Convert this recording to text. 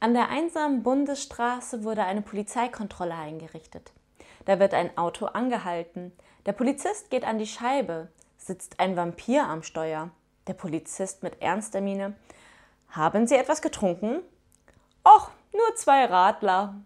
An der einsamen Bundesstraße wurde eine Polizeikontrolle eingerichtet. Da wird ein Auto angehalten. Der Polizist geht an die Scheibe. Sitzt ein Vampir am Steuer. Der Polizist mit ernster Miene. Haben Sie etwas getrunken? Och, nur zwei Radler.